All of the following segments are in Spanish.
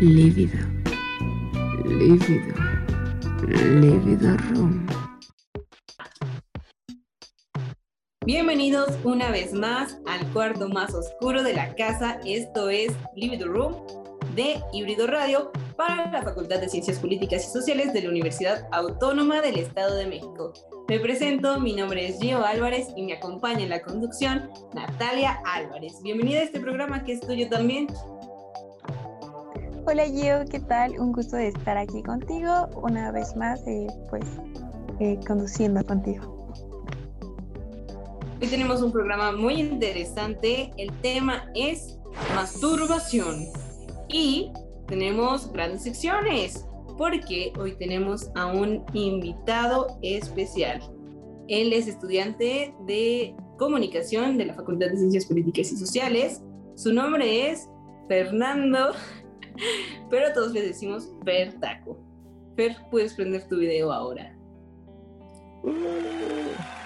lívido, lívido, lívido room. Bienvenidos una vez más al cuarto más oscuro de la casa. Esto es Livido Room de Híbrido Radio para la Facultad de Ciencias Políticas y Sociales de la Universidad Autónoma del Estado de México. Me presento, mi nombre es Gio Álvarez y me acompaña en la conducción Natalia Álvarez. Bienvenida a este programa que es tuyo también. Hola Gio, ¿qué tal? Un gusto de estar aquí contigo una vez más, eh, pues eh, conduciendo contigo. Hoy tenemos un programa muy interesante. El tema es masturbación. Y tenemos grandes secciones porque hoy tenemos a un invitado especial. Él es estudiante de comunicación de la Facultad de Ciencias Políticas y Sociales. Su nombre es Fernando, pero todos le decimos Fer Taco. Fer, puedes prender tu video ahora.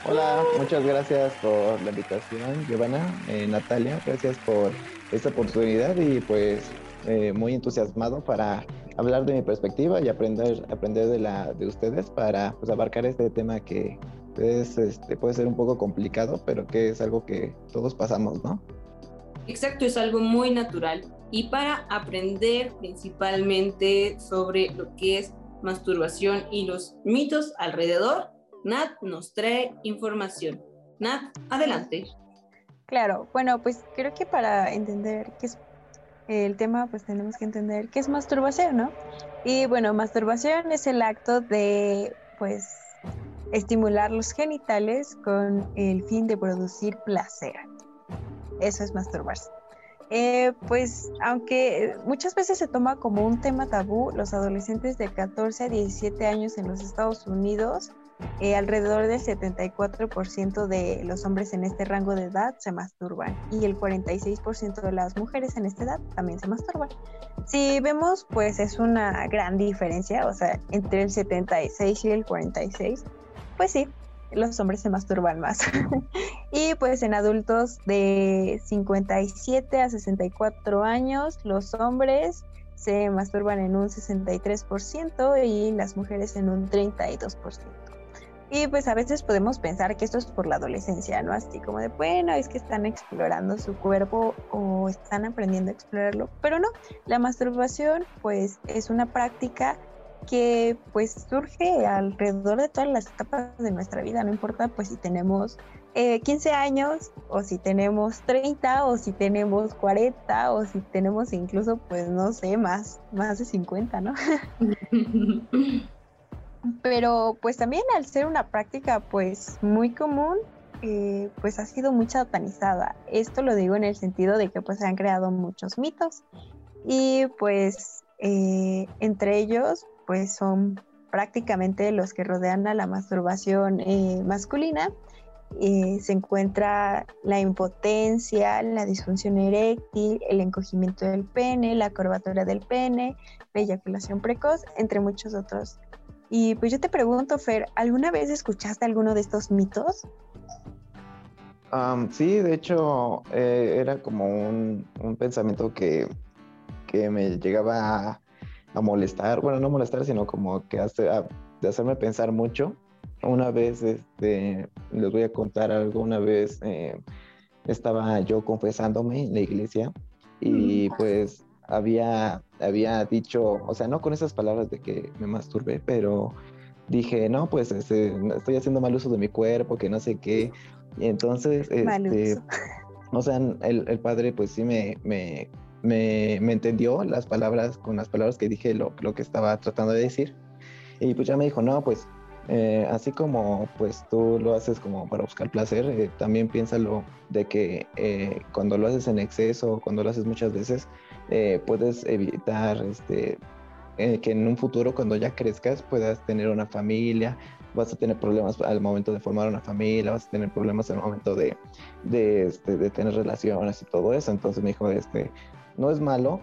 Hola, muchas gracias por la invitación, Giovanna, eh, Natalia, gracias por esta oportunidad y pues eh, muy entusiasmado para hablar de mi perspectiva y aprender, aprender de, la, de ustedes para pues, abarcar este tema que es, este, puede ser un poco complicado, pero que es algo que todos pasamos, ¿no? Exacto, es algo muy natural. Y para aprender principalmente sobre lo que es masturbación y los mitos alrededor, Nat nos trae información. Nat, adelante. Claro, bueno, pues creo que para entender qué es el tema, pues tenemos que entender qué es masturbación, ¿no? Y bueno, masturbación es el acto de, pues, estimular los genitales con el fin de producir placer. Eso es masturbarse. Eh, pues aunque muchas veces se toma como un tema tabú, los adolescentes de 14 a 17 años en los Estados Unidos eh, alrededor del 74% de los hombres en este rango de edad se masturban y el 46% de las mujeres en esta edad también se masturban. Si vemos, pues es una gran diferencia, o sea, entre el 76 y el 46, pues sí, los hombres se masturban más. y pues en adultos de 57 a 64 años, los hombres se masturban en un 63% y las mujeres en un 32%. Y pues a veces podemos pensar que esto es por la adolescencia, ¿no? Así como de, bueno, es que están explorando su cuerpo o están aprendiendo a explorarlo. Pero no, la masturbación pues es una práctica que pues surge alrededor de todas las etapas de nuestra vida, no importa pues si tenemos 15 eh, años o si tenemos 30 o si tenemos 40 o si tenemos incluso pues no sé, más, más de 50, ¿no? pero pues también al ser una práctica pues muy común, eh, pues ha sido muy satanizada. Esto lo digo en el sentido de que pues se han creado muchos mitos y pues eh, entre ellos pues son prácticamente los que rodean a la masturbación eh, masculina. se encuentra la impotencia, la disfunción eréctil, el encogimiento del pene, la curvatura del pene, la eyaculación precoz, entre muchos otros y pues yo te pregunto, Fer, ¿alguna vez escuchaste alguno de estos mitos? sí, de hecho, eh, era como un, pensamiento que, me llegaba a, molestar, bueno, no molestar, sino como que hace, de hacerme pensar mucho. Una vez, este, les voy a contar algo, una vez eh, estaba yo confesándome en la iglesia y pues había, había dicho, o sea, no con esas palabras de que me masturbé, pero dije, no, pues este, estoy haciendo mal uso de mi cuerpo, que no sé qué. Y entonces, este, o sea, el, el, padre pues sí me, me, me, me, entendió las palabras, con las palabras que dije, lo, lo que estaba tratando de decir. Y pues ya me dijo, no, pues eh, así como pues tú lo haces como para buscar placer, eh, también piénsalo de que eh, cuando lo haces en exceso, cuando lo haces muchas veces, puedes evitar este, que en un futuro cuando ya crezcas puedas tener una familia, vas a tener problemas al momento de formar una familia, vas a tener problemas al momento de, de, este, de tener relaciones y todo eso. Entonces me dijo, este, no es malo,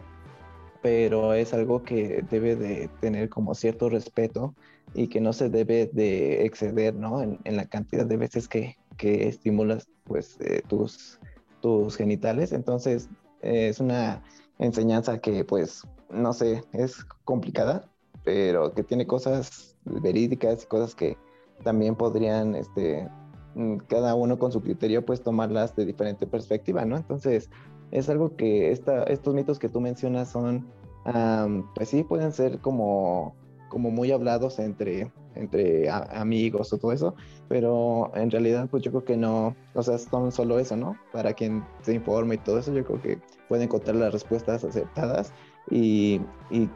pero es algo que debe de tener como cierto respeto y que no se debe de exceder, ¿no? En, la cantidad de veces que, que estimulas, pues, eh, tus, tus genitales. Entonces, es una enseñanza que, pues, no sé, es complicada, pero que tiene cosas verídicas y cosas que también podrían, este, mm, cada uno con su criterio, pues tomarlas de diferente perspectiva, ¿no? Entonces, es algo que esta, estos mitos que tú mencionas son, pues sí, pueden ser como, como muy hablados entre, entre amigos o todo eso, pero en realidad pues yo creo que no, o sea, son solo eso, ¿no? Para quien se informe y todo eso, yo creo que pueden encontrar las respuestas aceptadas y, y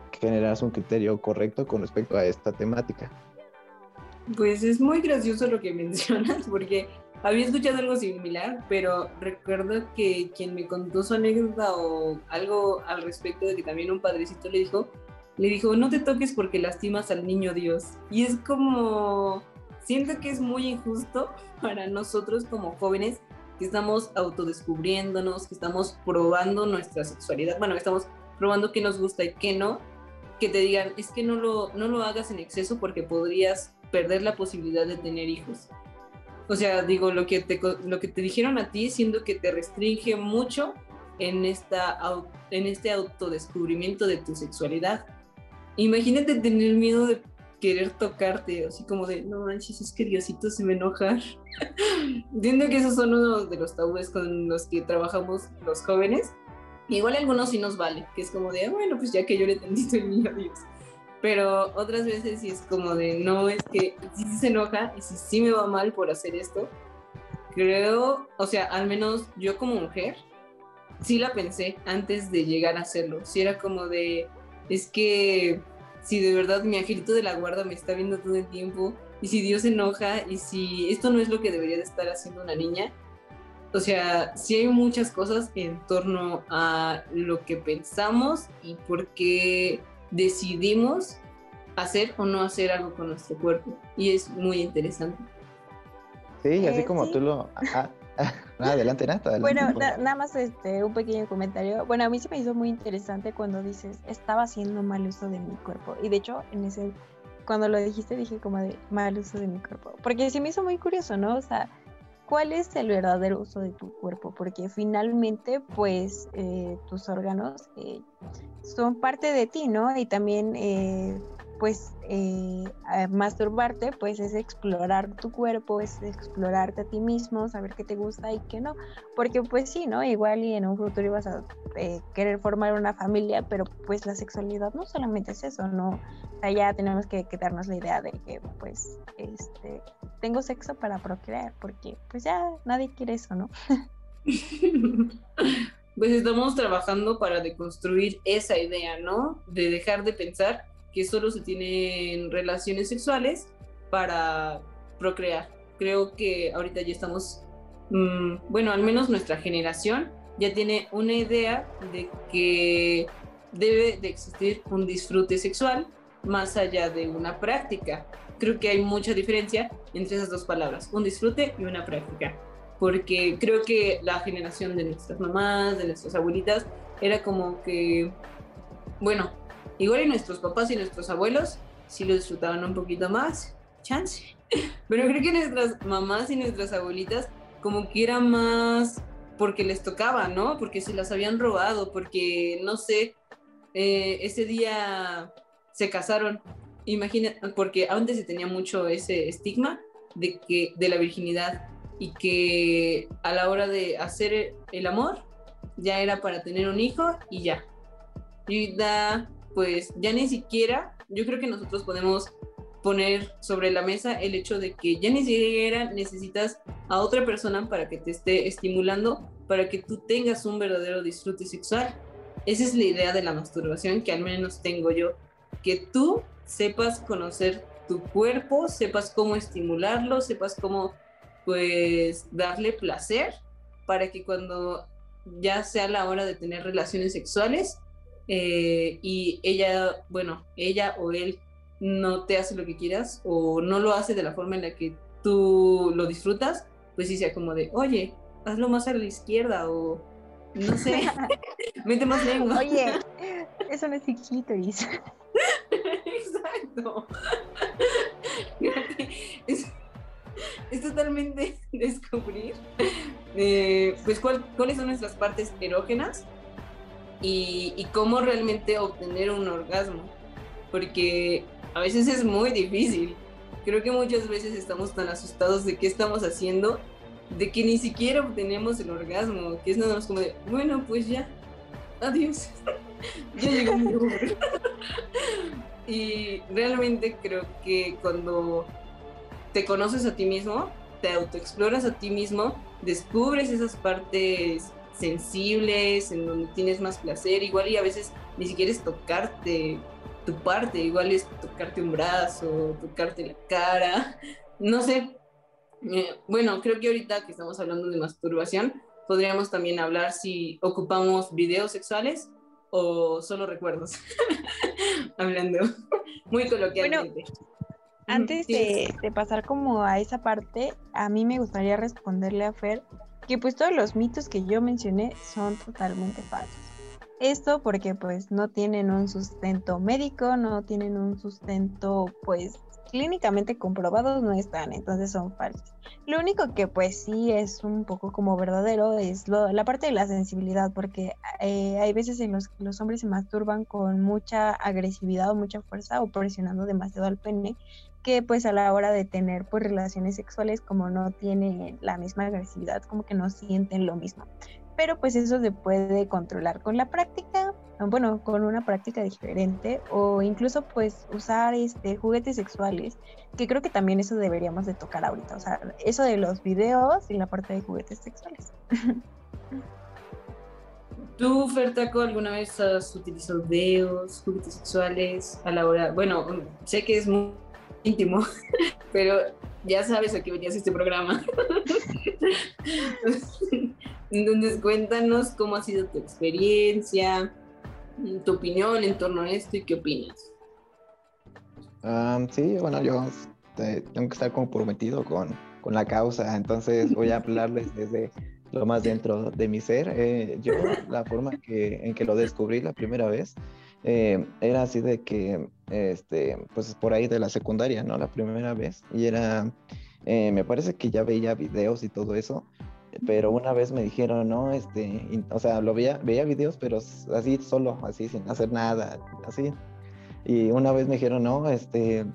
un criterio correcto con respecto a esta temática. Pues es muy gracioso lo que mencionas, porque había escuchado algo similar, pero recuerdo que quien me contó su anécdota o algo al respecto de que también un padrecito le dijo, le dijo, no te toques porque lastimas al niño Dios. Y es como, siento que es muy injusto para nosotros como jóvenes que estamos autodescubriéndonos, que estamos probando nuestra sexualidad, bueno, que estamos probando qué nos gusta y qué no, que te digan, es que no lo, no lo hagas en exceso porque podrías perder la posibilidad de tener hijos. O sea, digo, lo que te, lo que te dijeron a ti, siendo que te restringe mucho en, esta, en este autodescubrimiento de tu sexualidad. Imagínate tener miedo de querer tocarte, así como de, no manches, es que Diosito se me enoja. Entiendo que esos son uno de los tabúes con los que trabajamos los jóvenes. Igual algunos sí nos vale, que es como de, ah, bueno, pues ya que yo le tendito el niño a Dios. Pero otras veces sí es como de, no, es que sí se enoja y si sí me va mal por hacer esto. Creo, o sea, al menos yo como mujer, sí la pensé antes de llegar a hacerlo. Sí era como de, es que si de verdad mi angelito de la guarda me está viendo todo el tiempo y si Dios se enoja y si esto no es lo que debería de estar haciendo una niña, o sea, sí hay muchas cosas en torno a lo que pensamos y por qué decidimos hacer o no hacer algo con nuestro cuerpo. Y es muy interesante. Sí, así eh, como tú lo... adelante, Nata. bueno, nada más este, un pequeño comentario. Bueno, a mí se me hizo muy interesante cuando dices, estaba haciendo mal uso de mi cuerpo. Y de hecho, en ese, cuando lo dijiste, dije como de mal uso de mi cuerpo. Porque se me hizo muy curioso, ¿no? O sea, ¿cuál es el verdadero uso de tu cuerpo? Porque finalmente, pues, eh, tus órganos eh, son parte de ti, ¿no? Y también eh, pues eh, masturbarte pues es explorar tu cuerpo, es explorarte a ti mismo, saber qué te gusta y qué no, porque pues sí, ¿no? Igual y en un futuro ibas a eh, querer formar una familia, pero pues la sexualidad no solamente es eso, ¿no? O sea, ya tenemos que, darnos la idea de que pues este, tengo sexo para procrear, porque pues ya nadie quiere eso, ¿no? pues estamos trabajando para deconstruir esa idea, ¿no? De dejar de pensar que solo se tienen relaciones sexuales para procrear. Creo que ahorita ya estamos, mm, bueno, al menos nuestra generación ya tiene una idea de que debe de existir un disfrute sexual más allá de una práctica. Creo que hay mucha diferencia entre esas dos palabras, un disfrute y una práctica, porque creo que la generación de nuestras mamás, de nuestras abuelitas, era como que, bueno, Igual y nuestros papás y nuestros abuelos sí lo disfrutaban un poquito más, chance. Pero creo que nuestras mamás y nuestras abuelitas como que era más porque les tocaba, ¿no? Porque se las habían robado, porque, no sé, eh, ese día se casaron. Imagina, porque antes se tenía mucho ese estigma de, que, de la virginidad y que a la hora de hacer el amor ya era para tener un hijo y ya. Y da pues ya ni siquiera, yo creo que nosotros podemos poner sobre la mesa el hecho de que ya ni siquiera necesitas a otra persona para que te esté estimulando, para que tú tengas un verdadero disfrute sexual. Esa es la idea de la masturbación que al menos tengo yo, que tú sepas conocer tu cuerpo, sepas cómo estimularlo, sepas cómo pues darle placer para que cuando ya sea la hora de tener relaciones sexuales, eh, y ella, bueno, ella o él no te hace lo que quieras o no lo hace de la forma en la que tú lo disfrutas, pues sí sea como de, oye, hazlo más a la izquierda o no sé, mete más lengua. Oye, eso no es clítoris. Exacto. Es, es, totalmente descubrir, eh, pues, cuáles son nuestras partes erógenas y, cómo realmente obtener un orgasmo, porque a veces es muy difícil. Creo que muchas veces estamos tan asustados de qué estamos haciendo, de que ni siquiera obtenemos el orgasmo, que es nada más como de, bueno, pues ya, adiós, ya llegó mi hora. y realmente creo que cuando te conoces a ti mismo, te autoexploras a ti mismo, descubres esas partes sensibles, en donde tienes más placer, igual y a veces ni siquiera es tocarte tu parte, igual es tocarte un brazo, tocarte la cara, no sé. Eh, bueno, creo que ahorita que estamos hablando de masturbación, podríamos también hablar si ocupamos videos sexuales o solo recuerdos, hablando muy coloquialmente. Antes de, de, pasar como a esa parte, a mí me gustaría responderle a Fer que pues todos los mitos que yo mencioné son totalmente falsos. Esto porque pues no tienen un sustento médico, no tienen un sustento pues clínicamente comprobados no están, entonces son falsos. Lo único que pues sí es un poco como verdadero es la parte de la sensibilidad, porque eh, hay veces en los que los hombres se masturban con mucha agresividad o mucha fuerza o presionando demasiado al pene, que pues a la hora de tener pues relaciones sexuales como no tienen la misma agresividad, como que no sienten lo mismo. Pero pues eso se puede controlar con la práctica, bueno, con una práctica diferente o incluso pues usar este juguetes sexuales, que creo que también eso deberíamos de tocar ahorita, o sea, eso de los videos y la parte de juguetes sexuales. ¿Tú, Fertaco, alguna vez has utilizado videos, juguetes sexuales a la hora? Bueno, sé que es muy íntimo, pero ya sabes a qué venías este programa. Entonces, cuéntanos cómo ha sido tu experiencia, tu opinión en torno a esto y qué opinas. sí, bueno, yo este, tengo que estar comprometido con, con la causa, entonces voy a hablarles desde lo más dentro de mi ser. Eh, yo, la forma en que lo descubrí la primera vez, eh, era así de que, este, pues por ahí de la secundaria, ¿no? La primera vez. Y era, eh, me parece que ya veía videos y todo eso, pero una vez me dijeron, no, este, o sea, lo veía, veía videos, pero así solo, así sin hacer nada, así. Y una vez me dijeron, no, este,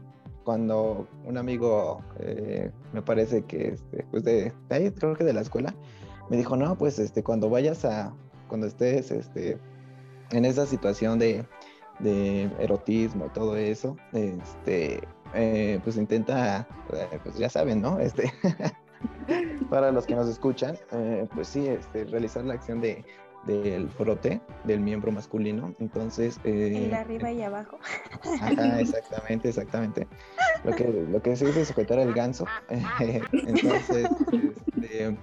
cuando un amigo, eh, me parece que, este, pues de, ahí, creo que de la escuela, me dijo, no, pues, este, cuando vayas a, cuando estés, este, en esa situación de, de erotismo y todo eso, este, eh, pues intenta, eh, pues ya saben, ¿no? Este, para los que nos escuchan, eh, pues sí, este, realizar la acción de del frote del miembro masculino, entonces... el de arriba y abajo. Ajá, exactamente, exactamente. Lo que, lo que se dice es sujetar el ganso. entonces, este,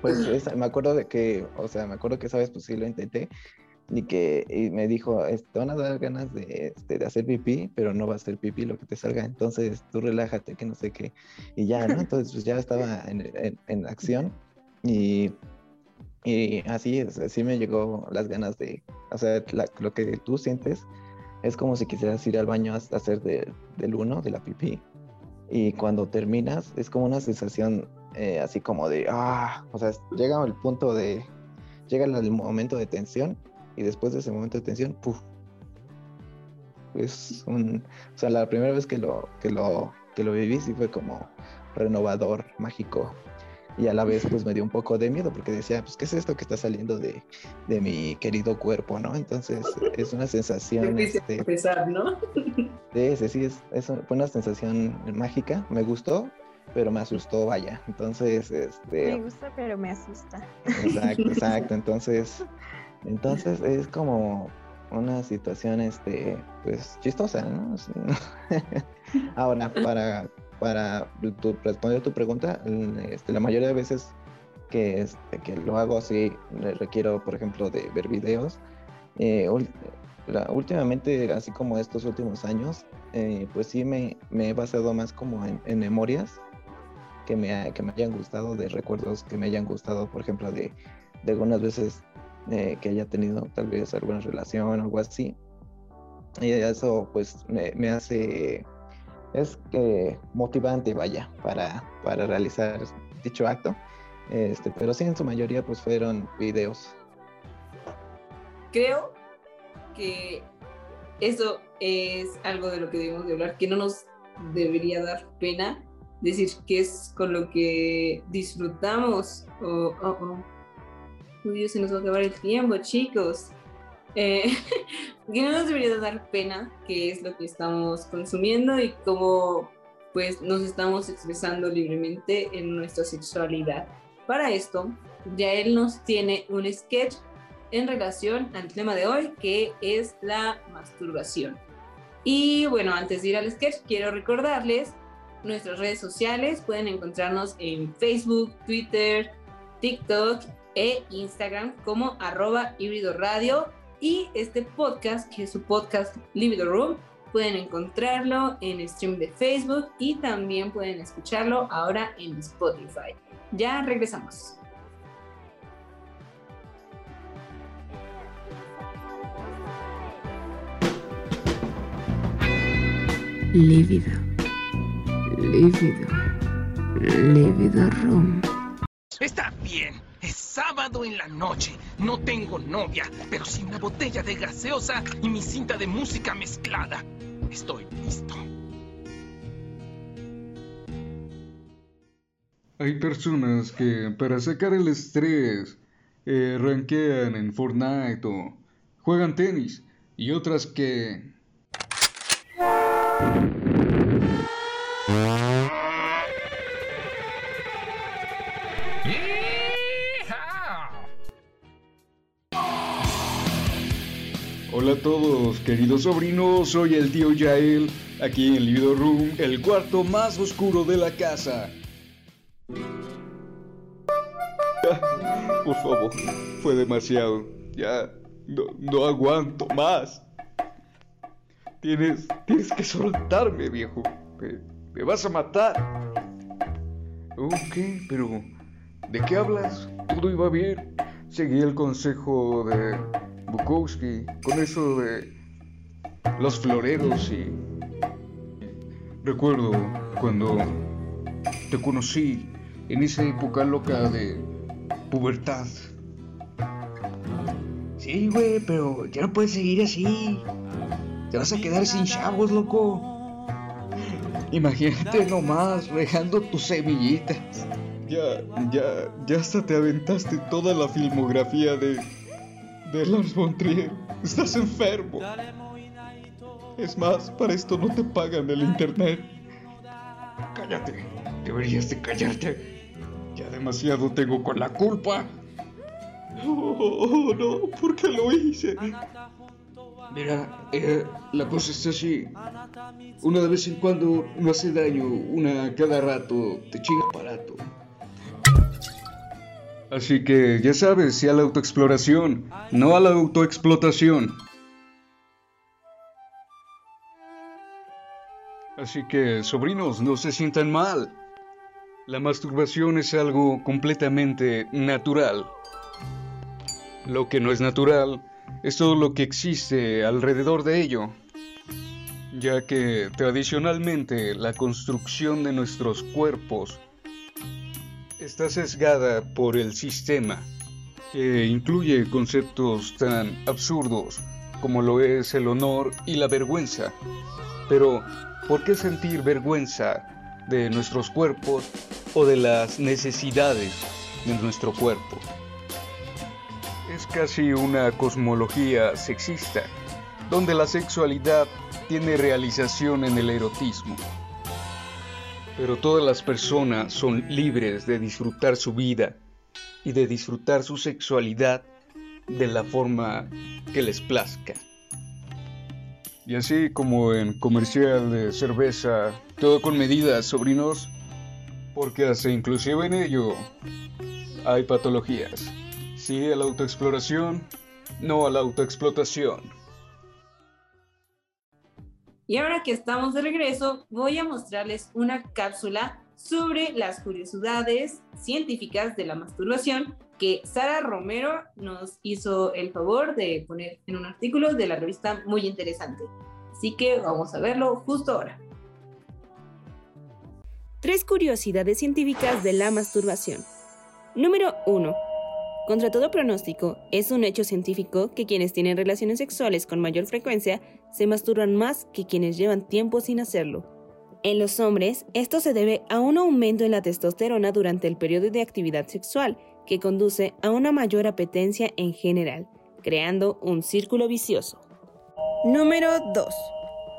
pues me acuerdo de que, o sea, me acuerdo que esa vez pues sí lo intenté, y que y me dijo, te van a dar ganas de, este, de, hacer pipí, pero no va a ser pipí lo que te salga, entonces tú relájate, que no sé qué, y ya, ¿no? Entonces pues ya estaba en, en, acción y, y así, así me llegó las ganas de, o sea, lo que tú sientes es como si quisieras ir al baño a, hacer del uno, de la pipí, y cuando terminas es como una sensación eh, así como de, ah, o sea, llega el punto de, llega el momento de tensión y después de ese momento de tensión, ¡puf! Es un, o sea, la primera vez que lo, que lo, que lo viví sí fue como renovador, mágico. Y a la vez pues me dio un poco de miedo porque decía, pues, ¿qué es esto que está saliendo de, de mi querido cuerpo, no? Entonces es una sensación... Este, pesar, ¿no? Sí, sí, es, es, fue una sensación mágica, me gustó, pero me asustó, vaya. Entonces, este... Me gusta, pero me asusta. Exacto, exacto. Entonces, entonces es como una situación, este, pues chistosa, ¿no? Ahora, para, para responder tu pregunta, este, la mayoría de veces que, este, que lo hago así, requiero, por ejemplo, de ver videos. Eh, últimamente, así como estos últimos años, eh, pues sí me, me, he basado más como en, en memorias que me, que me hayan gustado, de recuerdos que me hayan gustado, por ejemplo, de, de algunas veces eh, que haya tenido tal vez alguna relación o algo así. Y eso pues me, hace, es que motivante, vaya, para, para realizar dicho acto. Este, pero sí, en su mayoría pues fueron videos. creo que eso es algo de lo que debemos de hablar, que no nos debería dar pena decir que es con lo que disfrutamos. Oh. Uy, se nos va a acabar el tiempo, chicos. Eh, que no nos debería dar pena que es lo que estamos consumiendo y cómo pues nos estamos expresando libremente en nuestra sexualidad. Para esto, ya él nos tiene un sketch en relación al tema de hoy, que es la masturbación. Y bueno, antes de ir al sketch, quiero recordarles nuestras redes sociales. Pueden encontrarnos en Facebook, Twitter, TikTok e Instagram como arroba híbrido radio. Y este podcast, que es su podcast Libido Room, pueden encontrarlo en stream de Facebook y también pueden escucharlo ahora en Spotify. Ya regresamos. lívido, lívido, lívido room. Está bien, sábado en la noche. No tengo novia, pero sí una botella de gaseosa y mi cinta de música mezclada. Estoy listo. Hay personas que para sacar el estrés eh, ranquean en Fortnite o juegan tenis y otras que Hola a todos, queridos sobrinos, soy el tío Yael, aquí en el Libido Room, el cuarto más oscuro de la casa. Por favor, fue demasiado. Ya no, aguanto más. Tienes, tienes que soltarme, viejo. Me, vas a matar. Ok, pero ¿de qué hablas? Todo iba bien. Seguí el consejo de Bukowski con eso de los floreros y... Recuerdo cuando te conocí en esa época loca de pubertad. Sí, güey, pero ya no puedes seguir así. Te vas a quedar sin chavos, loco. Imagínate nomás regando tus semillitas. Ya, ya, ya hasta te aventaste toda la filmografía de. De Lars von. Estás enfermo. Es más, para esto no te pagan el internet. Cállate. Deberías de callarte. Ya demasiado tengo con la culpa. Oh, no, ¿por qué lo hice? Mira, eh, la cosa está así. Una de vez en cuando no hace daño, una cada rato te chinga aparato. Así que ya sabes, sí a la autoexploración, no a la autoexplotación. Así que, sobrinos, no se sientan mal. La masturbación es algo completamente natural. Lo que no es natural es todo lo que existe alrededor de ello, ya que tradicionalmente la construcción de nuestros cuerpos está sesgada por el sistema, que incluye conceptos tan absurdos como lo es el honor y la vergüenza. Pero, ¿por qué sentir vergüenza de nuestros cuerpos o de las necesidades de nuestro cuerpo? Es casi una cosmología sexista, donde la sexualidad tiene realización en el erotismo. Pero todas las personas son libres de disfrutar su vida y de disfrutar su sexualidad de la forma que les plazca. Y así como en comercial de cerveza, todo con medidas, sobrinos, porque hasta inclusive en ello hay patologías. Sí a la autoexploración, no a la autoexplotación. Y ahora que estamos de regreso, voy a mostrarles una cápsula sobre las curiosidades científicas de la masturbación que Sara Romero nos hizo el favor de poner en un artículo de la revista muy interesante. Así que vamos a verlo justo ahora. Tres curiosidades científicas de la masturbación. Número 1. Contra todo pronóstico, es un hecho científico que quienes tienen relaciones sexuales con mayor frecuencia se masturban más que quienes llevan tiempo sin hacerlo. En los hombres, esto se debe a un aumento en la testosterona durante el periodo de actividad sexual, que conduce a una mayor apetencia en general, creando un círculo vicioso. Número 2.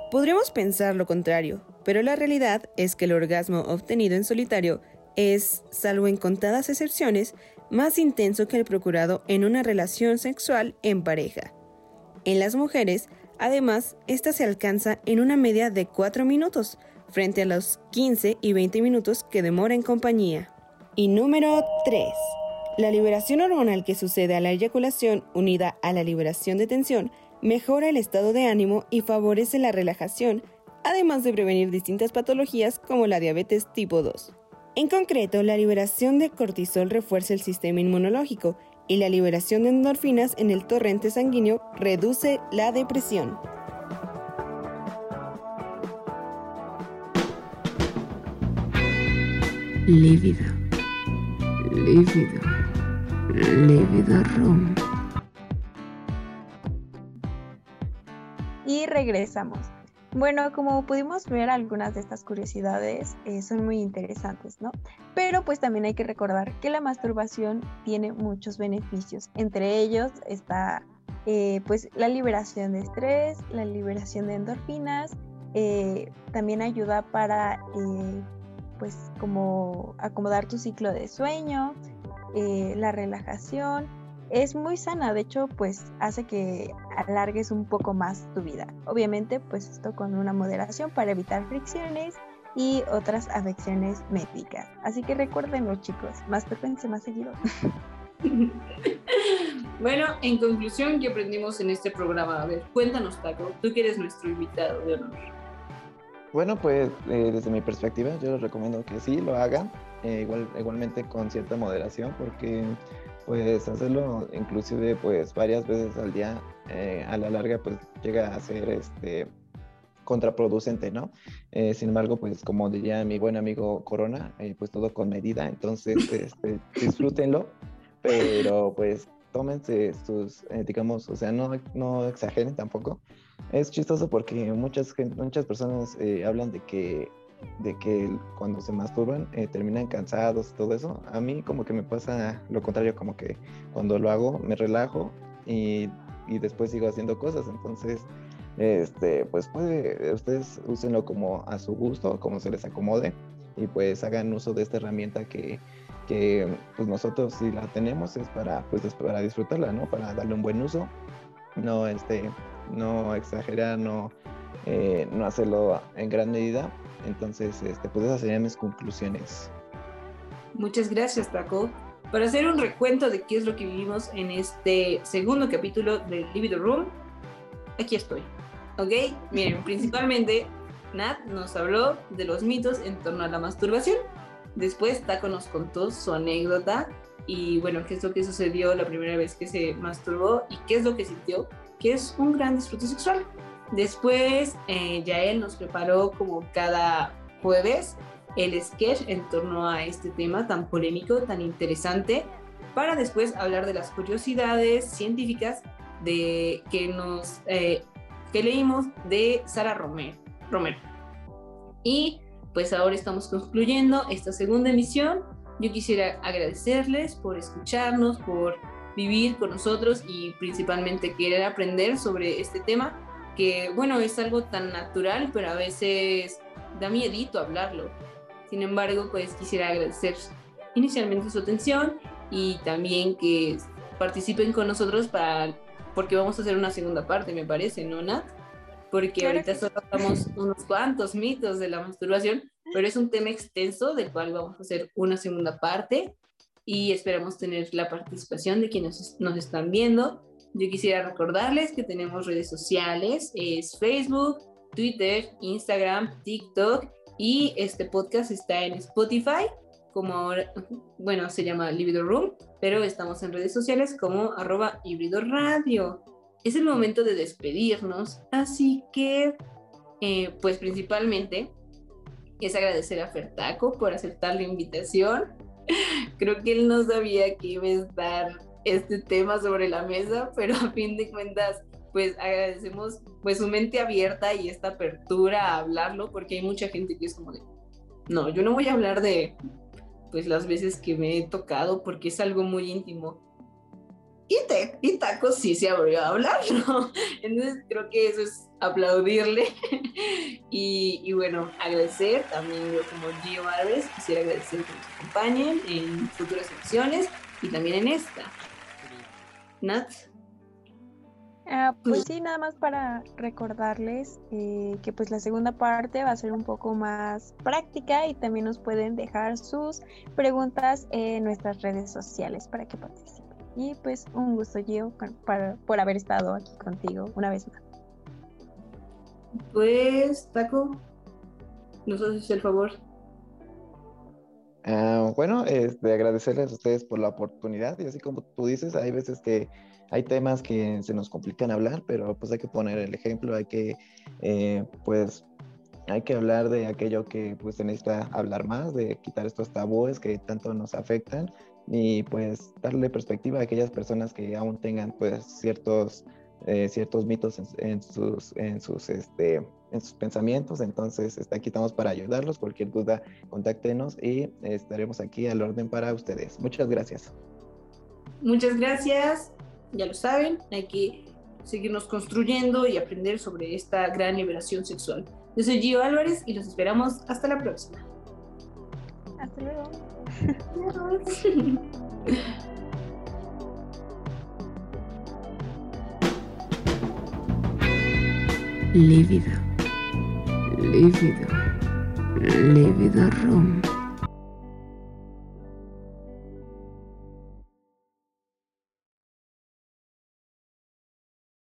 Podríamos pensar lo contrario, pero la realidad es que el orgasmo obtenido en solitario es, salvo en contadas excepciones, más intenso que el procurado en una relación sexual en pareja. En las mujeres, además, esta se alcanza en una media de 4 minutos, frente a los 15 y 20 minutos que demora en compañía. Y número 3. La liberación hormonal que sucede a la eyaculación unida a la liberación de tensión mejora el estado de ánimo y favorece la relajación, además de prevenir distintas patologías como la diabetes tipo 2. En concreto, la liberación de cortisol refuerza el sistema inmunológico y la liberación de endorfinas en el torrente sanguíneo reduce la depresión. Lívido. Lívido. Lívido rum. Y regresamos. Bueno, como pudimos ver, algunas de estas curiosidades eh, son muy interesantes, ¿no? Pero pues también hay que recordar que la masturbación tiene muchos beneficios. Entre ellos está eh, pues la liberación de estrés, la liberación de endorfinas, eh, también ayuda para pues como acomodar tu ciclo de sueño, la relajación, es muy sana, de hecho, pues hace que alargues un poco más tu vida. Obviamente, pues esto con una moderación para evitar fricciones y otras afecciones médicas. Así que recuérdenlo, chicos, más frecuencia, más seguido. bueno, en conclusión, ¿qué aprendimos en este programa? A ver, cuéntanos, Taco, tú que eres nuestro invitado de honor. Bueno, pues eh, desde mi perspectiva, yo les recomiendo que sí lo hagan, eh, igual, igualmente con cierta moderación, porque pues hacerlo inclusive pues varias veces al día eh, a la larga pues llega a ser este contraproducente, ¿no? Eh, sin embargo, pues como diría mi buen amigo Corona, eh, pues todo con medida, entonces este, disfrútenlo, pero pues tómense sus, digamos, o sea, no, no exageren tampoco. Es chistoso porque muchas, muchas personas hablan de que de que cuando se masturban eh, terminan cansados y todo eso. A mí como que me pasa lo contrario, como que cuando lo hago me relajo y, y después sigo haciendo cosas. Entonces, este, pues puede, ustedes úsenlo como a su gusto, como se les acomode y pues hagan uso de esta herramienta que, que pues nosotros si la tenemos es para, pues, para disfrutarla, ¿no? Para darle un buen uso, no, este, no exagerar, no, eh, no hacerlo en gran medida entonces, este, pues esas serían mis conclusiones. Muchas gracias, Paco. Para hacer un recuento de qué es lo que vivimos en este segundo capítulo del Libido Room, aquí estoy. ¿Ok? Miren, principalmente Nat nos habló de los mitos en torno a la masturbación. Después Taco nos contó su anécdota y bueno, qué es lo que sucedió la primera vez que se masturbó y qué es lo que sintió, que es un gran disfrute sexual. Después, eh, Yael nos preparó como cada jueves el sketch en torno a este tema tan polémico, tan interesante, para después hablar de las curiosidades científicas de, que, nos, eh, que leímos de Sara Romero, Romero. Y pues ahora estamos concluyendo esta segunda emisión. Yo quisiera agradecerles por escucharnos, por vivir con nosotros y principalmente querer aprender sobre este tema que bueno, es algo tan natural, pero a veces da miedito hablarlo. Sin embargo, pues quisiera agradecer inicialmente su atención y también que participen con nosotros para, porque vamos a hacer una segunda parte, me parece, ¿no, Nat? Porque ahorita solo hablamos unos cuantos mitos de la masturbación, pero es un tema extenso del cual vamos a hacer una segunda parte y esperamos tener la participación de quienes nos están viendo yo quisiera recordarles que tenemos redes sociales, es Facebook, Twitter, Instagram, TikTok y este podcast está en Spotify, como ahora, bueno, se llama Libido Room, pero estamos en redes sociales como arroba híbrido radio. Es el momento de despedirnos, así que, eh, pues principalmente es agradecer a Fertaco por aceptar la invitación. Creo que él no sabía que iba a estar este tema sobre la mesa, pero a fin de cuentas, pues agradecemos pues su mente abierta y esta apertura a hablarlo, porque hay mucha gente que es como de, no, yo no voy a hablar de pues las veces que me he tocado porque es algo muy íntimo. Y, te, y Taco sí se abrió a hablar, ¿no? Entonces creo que eso es aplaudirle y, bueno, agradecer también yo como Gio Álvarez, quisiera agradecer que nos acompañen en futuras emisiones y también en esta. Nat. Ah, pues sí, nada más para recordarles eh, que pues la segunda parte va a ser un poco más práctica y también nos pueden dejar sus preguntas en nuestras redes sociales para que participen. Y pues un gusto, Gio, por haber estado aquí contigo una vez más. Pues, Taco, ¿nos haces el favor? Uh, bueno, este, agradecerles a ustedes por la oportunidad y así como tú dices, hay veces que hay temas que se nos complican hablar, pero pues hay que poner el ejemplo, hay que, eh, pues, hay que hablar de aquello que pues se necesita hablar más, de quitar estos tabúes que tanto nos afectan y pues darle perspectiva a aquellas personas que aún tengan pues ciertos, eh, ciertos mitos en, sus, en sus, este, en sus pensamientos. Entonces, este, aquí estamos para ayudarlos. Cualquier duda, contáctenos y estaremos aquí al orden para ustedes. Muchas gracias. Muchas gracias ya lo saben, hay que seguirnos construyendo y aprender sobre esta gran liberación sexual. Yo soy Gio Álvarez y los esperamos hasta la próxima. Hasta luego. Lívido, lívido, lívido rum.